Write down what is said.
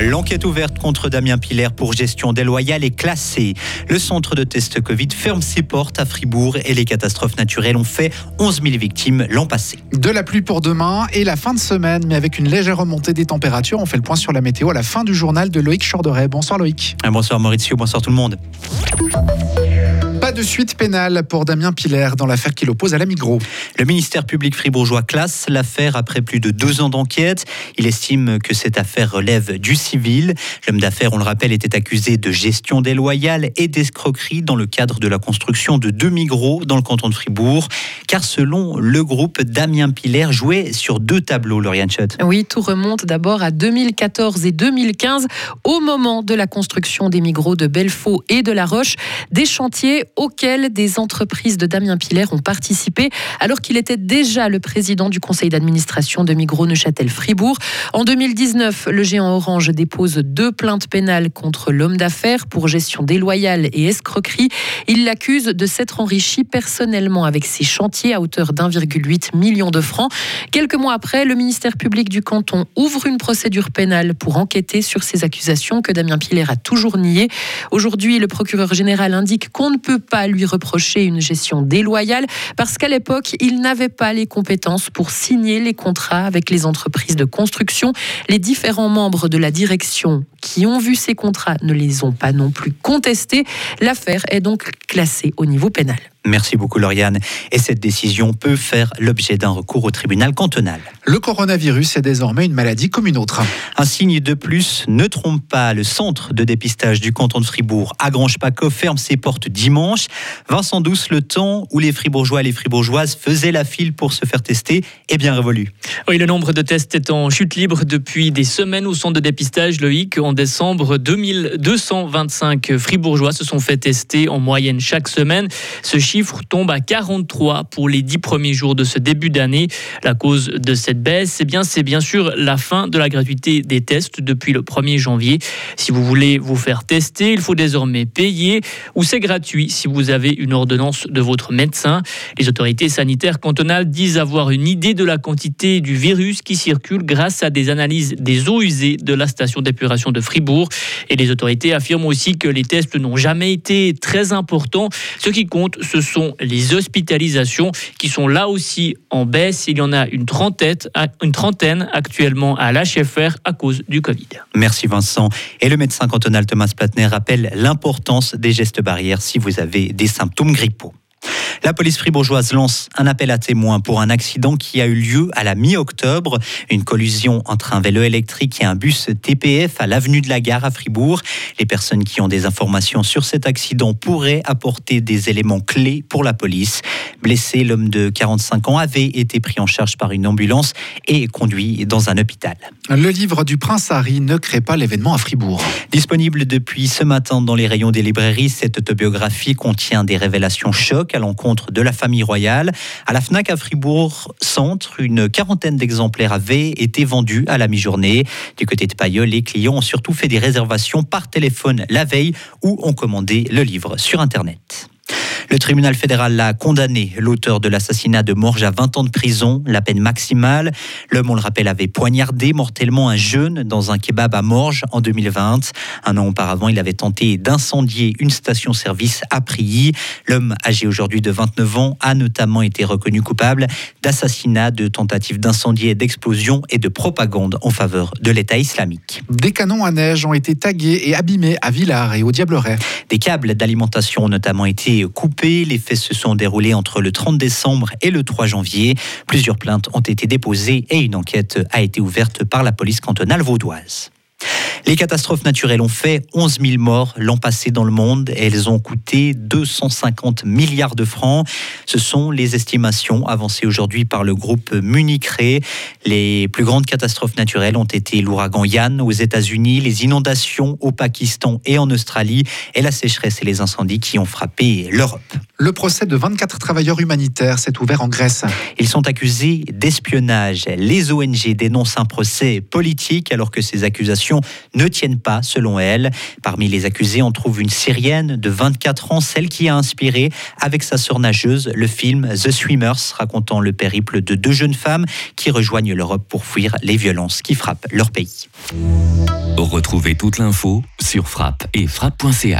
L'enquête ouverte contre Damien Pilaire pour gestion déloyale est classée. Le centre de test Covid ferme ses portes à Fribourg et les catastrophes naturelles ont fait 11 000 victimes l'an passé. De la pluie pour demain et la fin de semaine, mais avec une légère remontée des températures. On fait le point sur la météo à la fin du journal de Loïc Chorderet. Bonsoir Loïc. Bonsoir Maurizio, bonsoir tout le monde. Pas de suite pénale pour Damien Pilaire dans l'affaire qui l'oppose à la Migros. Le ministère public fribourgeois classe l'affaire après plus de deux ans d'enquête. Il estime que cette affaire relève du civil. L'homme d'affaires, on le rappelle, était accusé de gestion déloyale et d'escroquerie dans le cadre de la construction de deux Migros dans le canton de Fribourg. Car selon le groupe, Damien Pilaire jouait sur deux tableaux, Lauriane Schott. Oui, tout remonte d'abord à 2014 et 2015, au moment de la construction des Migros de Belfaux et de La Roche, des chantiers auxquels des entreprises de Damien Pilaire ont participé alors qu'il était déjà le président du conseil d'administration de Migros Neuchâtel-Fribourg. En 2019, le géant Orange dépose deux plaintes pénales contre l'homme d'affaires pour gestion déloyale et escroquerie. Il l'accuse de s'être enrichi personnellement avec ses chantiers à hauteur d'1,8 million de francs. Quelques mois après, le ministère public du canton ouvre une procédure pénale pour enquêter sur ces accusations que Damien Pilaire a toujours niées. Aujourd'hui, le procureur général indique qu'on ne peut pas lui reprocher une gestion déloyale parce qu'à l'époque, il n'avait pas les compétences pour signer les contrats avec les entreprises de construction. Les différents membres de la direction qui ont vu ces contrats ne les ont pas non plus contestés. L'affaire est donc classée au niveau pénal. Merci beaucoup Lauriane. Et cette décision peut faire l'objet d'un recours au tribunal cantonal. Le coronavirus est désormais une maladie comme une autre. Un signe de plus, ne trompe pas, le centre de dépistage du canton de Fribourg à Grange-Paco ferme ses portes dimanche. Vincent Douce, le temps où les Fribourgeois et les Fribourgeoises faisaient la file pour se faire tester est bien révolu. Oui, le nombre de tests est en chute libre depuis des semaines au centre de dépistage Loïc. En décembre, 2225 Fribourgeois se sont fait tester en moyenne chaque semaine. Ce chiffre tombe à 43 pour les 10 premiers jours de ce début d'année. La cause de cette baisse, c'est bien, c'est bien sûr la fin de la gratuité des tests depuis le 1er janvier. Si vous voulez vous faire tester, il faut désormais payer ou c'est gratuit si vous avez une ordonnance de votre médecin. Les autorités sanitaires cantonales disent avoir une idée de la quantité du virus qui circule grâce à des analyses des eaux usées de la station d'épuration de Fribourg. Et les autorités affirment aussi que les tests n'ont jamais été très importants. Ce qui compte, ce sont les hospitalisations qui sont là aussi en baisse. Il y en a une trentaine, une trentaine actuellement à l'HFR à cause du Covid. Merci Vincent. Et le médecin cantonal Thomas Platner rappelle l'importance des gestes barrières si vous avez des symptômes grippaux. La police fribourgeoise lance un appel à témoins pour un accident qui a eu lieu à la mi-octobre. Une collision entre un vélo électrique et un bus TPF à l'avenue de la Gare à Fribourg. Les personnes qui ont des informations sur cet accident pourraient apporter des éléments clés pour la police. Blessé, l'homme de 45 ans avait été pris en charge par une ambulance et conduit dans un hôpital. Le livre du prince Harry ne crée pas l'événement à Fribourg. Disponible depuis ce matin dans les rayons des librairies, cette autobiographie contient des révélations chocs à l'encontre de la famille royale. À la FNAC à Fribourg Centre, une quarantaine d'exemplaires avaient été vendus à la mi-journée. Du côté de Payol, les clients ont surtout fait des réservations par téléphone la veille ou ont commandé le livre sur Internet. Le tribunal fédéral l'a condamné, l'auteur de l'assassinat de Morge à 20 ans de prison, la peine maximale. L'homme, on le rappelle, avait poignardé mortellement un jeune dans un kebab à Morges en 2020. Un an auparavant, il avait tenté d'incendier une station-service à Prilly. L'homme, âgé aujourd'hui de 29 ans, a notamment été reconnu coupable d'assassinat, de tentative d'incendie et d'explosion et de propagande en faveur de l'État islamique. Des canons à neige ont été tagués et abîmés à Villars et au Diableret. Des câbles d'alimentation ont notamment été coupés les faits se sont déroulés entre le 30 décembre et le 3 janvier. Plusieurs plaintes ont été déposées et une enquête a été ouverte par la police cantonale vaudoise. Les catastrophes naturelles ont fait 11 000 morts l'an passé dans le monde elles ont coûté 250 milliards de francs. Ce sont les estimations avancées aujourd'hui par le groupe Munich Re. Les plus grandes catastrophes naturelles ont été l'ouragan Yann aux États-Unis, les inondations au Pakistan et en Australie et la sécheresse et les incendies qui ont frappé l'Europe. Le procès de 24 travailleurs humanitaires s'est ouvert en Grèce. Ils sont accusés d'espionnage. Les ONG dénoncent un procès politique alors que ces accusations ne tiennent pas, selon elles. Parmi les accusés, on trouve une Syrienne de 24 ans, celle qui a inspiré, avec sa sœur nageuse, le film The Swimmers, racontant le périple de deux jeunes femmes qui rejoignent l'Europe pour fuir les violences qui frappent leur pays. Retrouvez toute l'info sur frappe et frappe.ch.